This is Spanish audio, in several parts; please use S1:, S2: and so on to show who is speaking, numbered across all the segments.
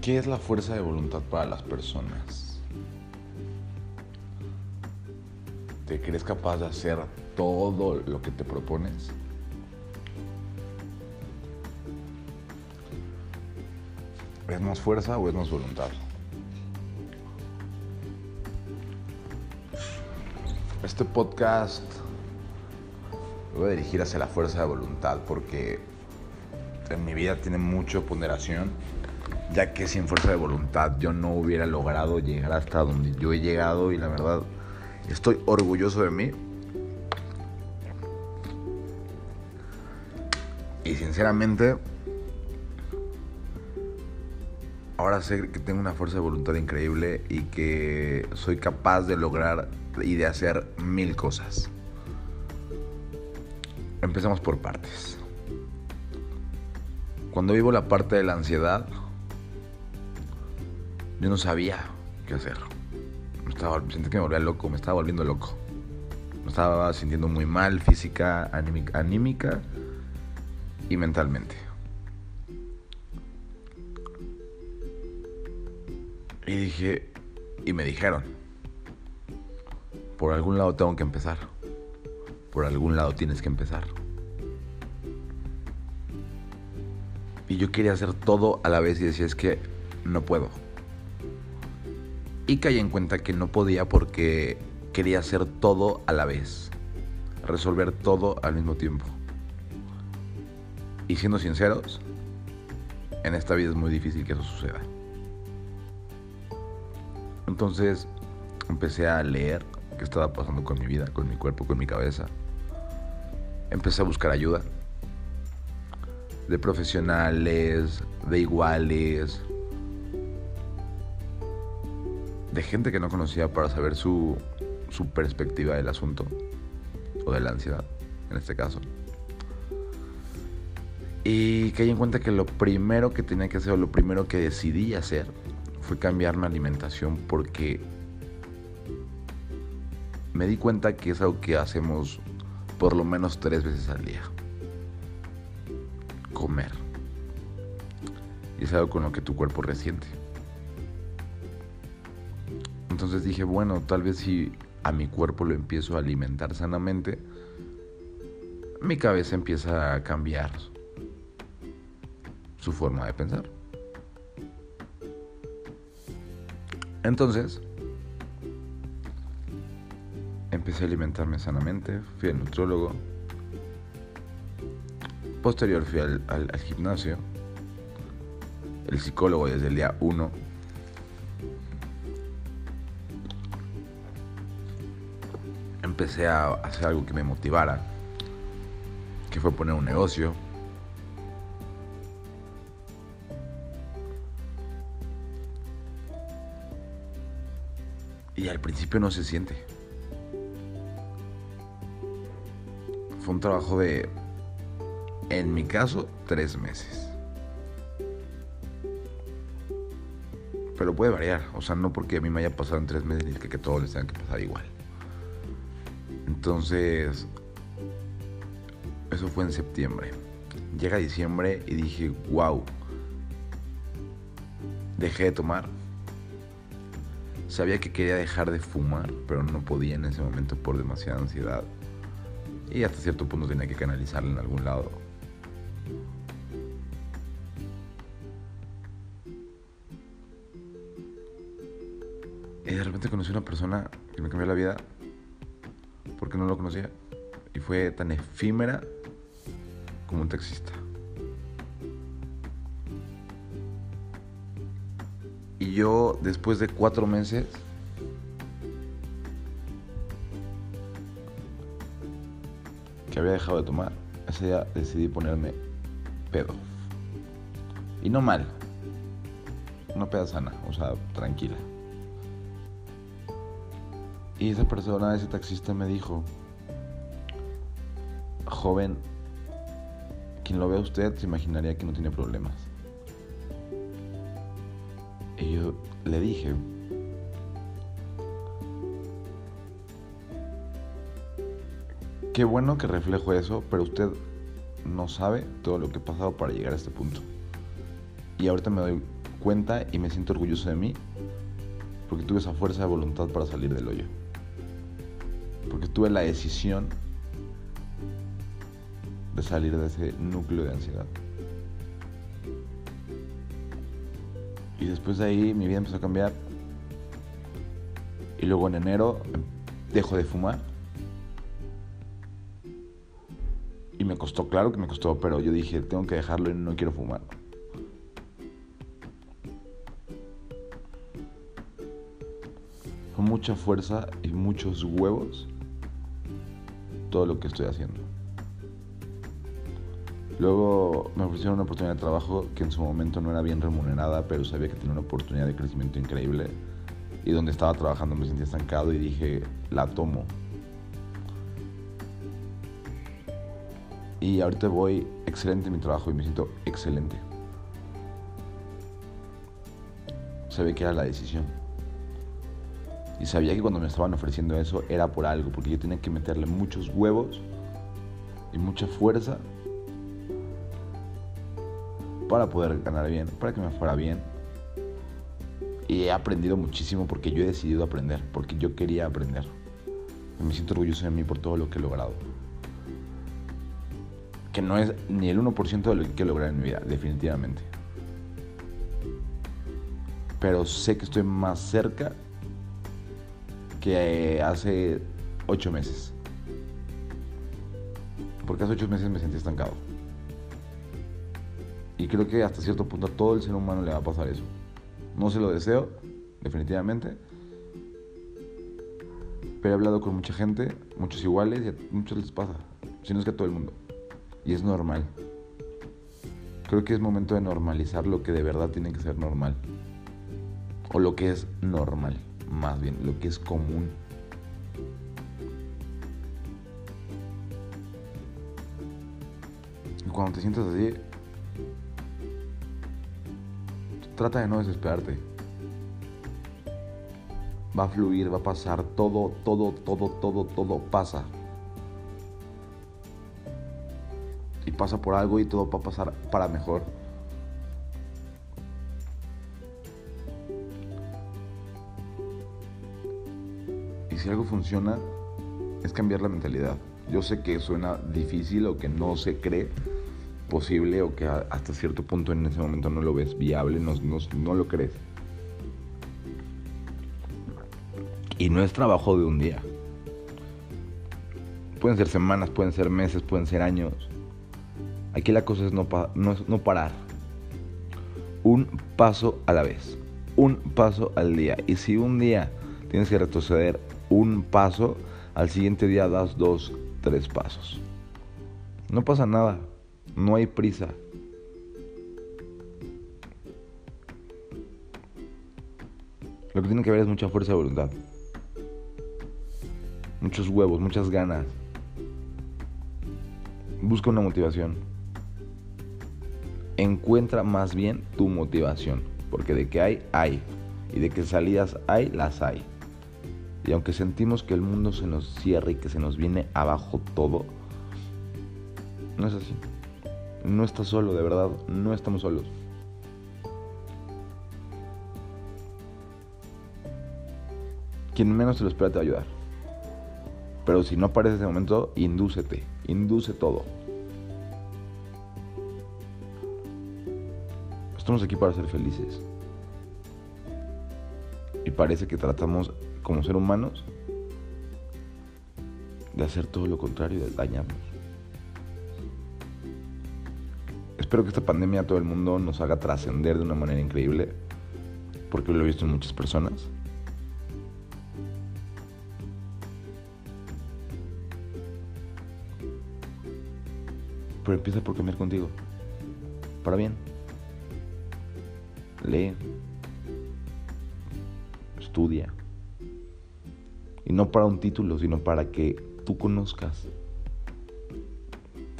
S1: ¿Qué es la fuerza de voluntad para las personas? ¿Te crees capaz de hacer todo lo que te propones? ¿Es más fuerza o es más voluntad? Este podcast lo voy a dirigir hacia la fuerza de voluntad porque en mi vida tiene mucha ponderación, ya que sin fuerza de voluntad yo no hubiera logrado llegar hasta donde yo he llegado y la verdad estoy orgulloso de mí. Y sinceramente, ahora sé que tengo una fuerza de voluntad increíble y que soy capaz de lograr y de hacer mil cosas. Empecemos por partes. Cuando vivo la parte de la ansiedad, yo no sabía qué hacer. Me estaba, sentí que me volvía loco, me estaba volviendo loco. Me estaba sintiendo muy mal física, anímica, anímica y mentalmente. Y dije, y me dijeron, por algún lado tengo que empezar. Por algún lado tienes que empezar. Y yo quería hacer todo a la vez y decía, es que no puedo. Y caí en cuenta que no podía porque quería hacer todo a la vez. Resolver todo al mismo tiempo. Y siendo sinceros, en esta vida es muy difícil que eso suceda. Entonces empecé a leer qué estaba pasando con mi vida, con mi cuerpo, con mi cabeza. Empecé a buscar ayuda de profesionales, de iguales, de gente que no conocía para saber su, su perspectiva del asunto, o de la ansiedad, en este caso. Y caí en cuenta que lo primero que tenía que hacer, o lo primero que decidí hacer, fue cambiar mi alimentación porque me di cuenta que es algo que hacemos por lo menos tres veces al día comer. Y es algo con lo que tu cuerpo resiente. Entonces dije, bueno, tal vez si a mi cuerpo lo empiezo a alimentar sanamente, mi cabeza empieza a cambiar su forma de pensar. Entonces, empecé a alimentarme sanamente, fui al nutriólogo, Posterior fui al, gimnasio, el psicólogo desde el día 1. Empecé a hacer algo que me motivara, que fue poner un negocio. Y al principio no se siente. Fue un trabajo de en mi caso, tres meses. Pero puede variar, o sea, no porque a mí me haya pasado en tres meses ni que, que todos les tengan que pasar igual. Entonces, eso fue en septiembre. Llega diciembre y dije, wow, dejé de tomar. Sabía que quería dejar de fumar, pero no podía en ese momento por demasiada ansiedad. Y hasta cierto punto tenía que canalizarla en algún lado. Y de repente conocí a una persona que me cambió la vida porque no lo conocía. Y fue tan efímera como un taxista. Y yo, después de cuatro meses, que había dejado de tomar, ese día decidí ponerme pedo. Y no mal. Una peda sana, o sea, tranquila. Y esa persona, ese taxista me dijo, joven, quien lo vea usted se imaginaría que no tiene problemas. Y yo le dije, qué bueno que reflejo eso, pero usted no sabe todo lo que he pasado para llegar a este punto. Y ahorita me doy cuenta y me siento orgulloso de mí porque tuve esa fuerza de voluntad para salir del hoyo. Porque tuve la decisión de salir de ese núcleo de ansiedad. Y después de ahí mi vida empezó a cambiar. Y luego en enero dejo de fumar. Y me costó, claro que me costó, pero yo dije, tengo que dejarlo y no quiero fumar. Con mucha fuerza y muchos huevos todo lo que estoy haciendo. Luego me ofrecieron una oportunidad de trabajo que en su momento no era bien remunerada, pero sabía que tenía una oportunidad de crecimiento increíble. Y donde estaba trabajando me sentía estancado y dije, la tomo. Y ahorita voy excelente en mi trabajo y me siento excelente. Sabía que era la decisión. Y sabía que cuando me estaban ofreciendo eso era por algo, porque yo tenía que meterle muchos huevos y mucha fuerza para poder ganar bien, para que me fuera bien. Y he aprendido muchísimo porque yo he decidido aprender, porque yo quería aprender. Me siento orgulloso de mí por todo lo que he logrado. Que no es ni el 1% de lo que he logrado en mi vida, definitivamente. Pero sé que estoy más cerca que hace 8 meses. Porque hace 8 meses me sentí estancado. Y creo que hasta cierto punto a todo el ser humano le va a pasar eso. No se lo deseo, definitivamente. Pero he hablado con mucha gente, muchos iguales, y a muchos les pasa. Si no es que a todo el mundo. Y es normal. Creo que es momento de normalizar lo que de verdad tiene que ser normal. O lo que es normal, más bien, lo que es común. Y cuando te sientas así, Trata de no desesperarte. Va a fluir, va a pasar, todo, todo, todo, todo, todo pasa. Y pasa por algo y todo va a pasar para mejor. Si algo funciona, es cambiar la mentalidad. Yo sé que suena difícil o que no se cree, posible o que hasta cierto punto en ese momento no lo ves viable, no, lo crees. Y no es trabajo de un día. Pueden ser semanas, pueden ser meses, pueden ser años. Aquí la cosa es no parar. Un paso a la vez. Un paso al día. Y si un día tienes que retroceder un paso, al siguiente día das dos, tres pasos. No pasa nada. No hay prisa. Lo que tiene que ver es mucha fuerza de voluntad. Muchos huevos, muchas ganas. Busca una motivación. Encuentra más bien tu motivación. Porque de que hay, hay. Y de que salidas hay, las hay. Y aunque sentimos que el mundo se nos cierra y que se nos viene abajo todo, no es así. No estás solo, de verdad, no estamos solos. Quien menos te lo espera te va a ayudar. Pero si no aparece ese momento, indúcete, induce todo. Estamos aquí para ser felices. Y parece que tratamos como ser humanos de hacer todo lo contrario, de dañarnos. Espero que esta pandemia a todo el mundo nos haga trascender de una manera increíble, porque lo he visto en muchas personas. Pero empieza por cambiar contigo, para bien. Lee, Y no para un título, sino para que tú conozcas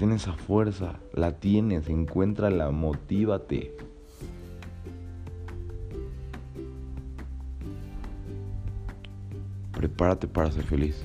S1: Tienes esa fuerza, la tienes, encuéntrala, motívate. Prepárate para ser feliz.